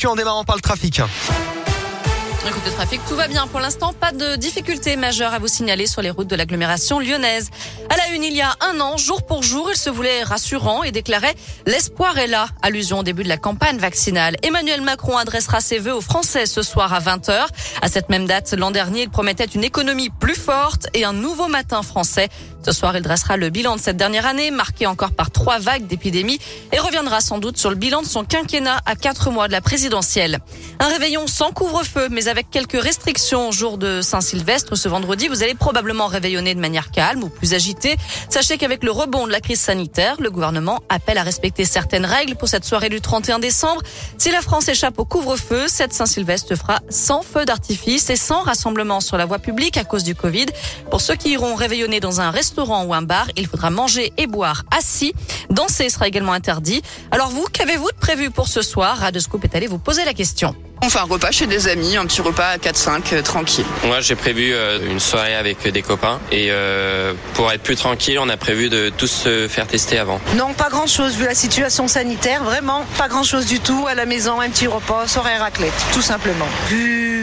Tu en démarrant par le trafic. Côté trafic, tout va bien pour l'instant. Pas de difficultés majeures à vous signaler sur les routes de l'agglomération lyonnaise. À la une, il y a un an, jour pour jour, il se voulait rassurant et déclarait l'espoir est là. Allusion au début de la campagne vaccinale. Emmanuel Macron adressera ses vœux aux Français ce soir à 20h. À cette même date, l'an dernier, il promettait une économie plus forte et un nouveau matin français. Ce soir, il dressera le bilan de cette dernière année, marquée encore par trois vagues d'épidémie, et reviendra sans doute sur le bilan de son quinquennat à quatre mois de la présidentielle. Un réveillon sans couvre-feu, mais avec quelques restrictions au jour de Saint-Sylvestre ce vendredi. Vous allez probablement réveillonner de manière calme ou plus agitée. Sachez qu'avec le rebond de la crise sanitaire, le gouvernement appelle à respecter certaines règles pour cette soirée du 31 décembre. Si la France échappe au couvre-feu, cette Saint-Sylvestre fera sans feu d'artifice et sans rassemblement sur la voie publique à cause du Covid. Pour ceux qui iront réveillonner dans un restaurant, restaurant ou un bar, il faudra manger et boire assis. Danser sera également interdit. Alors vous, qu'avez-vous de prévu pour ce soir? Radescoop est allé vous poser la question. On fait un repas chez des amis, un petit repas à 4-5, euh, tranquille. Moi, j'ai prévu euh, une soirée avec des copains. Et euh, pour être plus tranquille, on a prévu de tous se faire tester avant. Non, pas grand-chose, vu la situation sanitaire. Vraiment, pas grand-chose du tout. À la maison, un petit repas, soirée raclette, tout simplement. Vu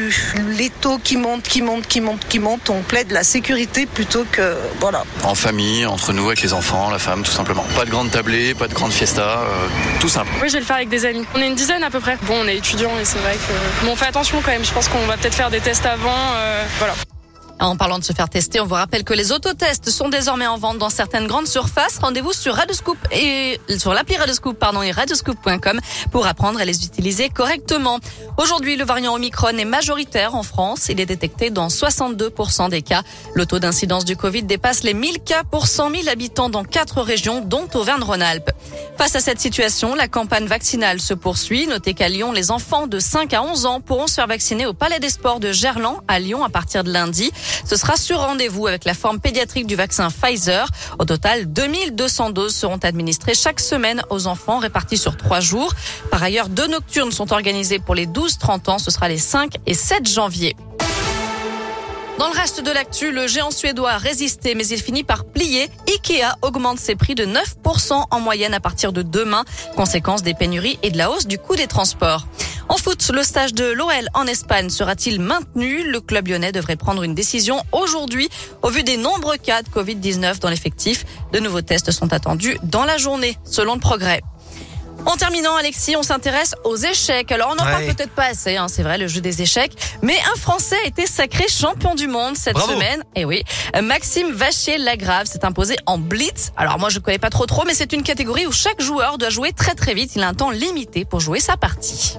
les taux qui montent, qui montent, qui montent, qui montent, on plaide la sécurité plutôt que... Voilà. En famille, entre nous, avec les enfants, la femme, tout simplement. Pas de grande tablée, pas de grande fiesta, tout simple. Oui, je vais le faire avec des amis. On est une dizaine à peu près. Bon, on est étudiants et c'est vrai que Bon, on fait attention quand même. Je pense qu'on va peut-être faire des tests avant. Euh, voilà. En parlant de se faire tester, on vous rappelle que les autotests sont désormais en vente dans certaines grandes surfaces. Rendez-vous sur Radescoop et sur l'appli Radescoop pardon et radescoop.com pour apprendre à les utiliser correctement. Aujourd'hui, le variant Omicron est majoritaire en France. Il est détecté dans 62% des cas. Le taux d'incidence du Covid dépasse les 1000 cas pour 100 000 habitants dans quatre régions, dont Auvergne-Rhône-Alpes. Face à cette situation, la campagne vaccinale se poursuit. Notez qu'à Lyon, les enfants de 5 à 11 ans pourront se faire vacciner au Palais des Sports de Gerland à Lyon à partir de lundi. Ce sera sur rendez-vous avec la forme pédiatrique du vaccin Pfizer. Au total, 2200 doses seront administrées chaque semaine aux enfants répartis sur trois jours. Par ailleurs, deux nocturnes sont organisées pour les 12-30 ans. Ce sera les 5 et 7 janvier. Dans le reste de l'actu, le géant suédois a résisté, mais il finit par plier. Ikea augmente ses prix de 9% en moyenne à partir de demain, conséquence des pénuries et de la hausse du coût des transports. En foot, le stage de l'OL en Espagne sera-t-il maintenu? Le club lyonnais devrait prendre une décision aujourd'hui au vu des nombreux cas de Covid-19 dans l'effectif. De nouveaux tests sont attendus dans la journée, selon le progrès. En terminant, Alexis, on s'intéresse aux échecs. Alors, on n'en parle peut-être pas assez, hein, c'est vrai, le jeu des échecs. Mais un Français a été sacré champion du monde cette semaine. Et eh oui, Maxime Vachier-Lagrave s'est imposé en blitz. Alors, moi, je ne connais pas trop trop, mais c'est une catégorie où chaque joueur doit jouer très très vite. Il a un temps limité pour jouer sa partie.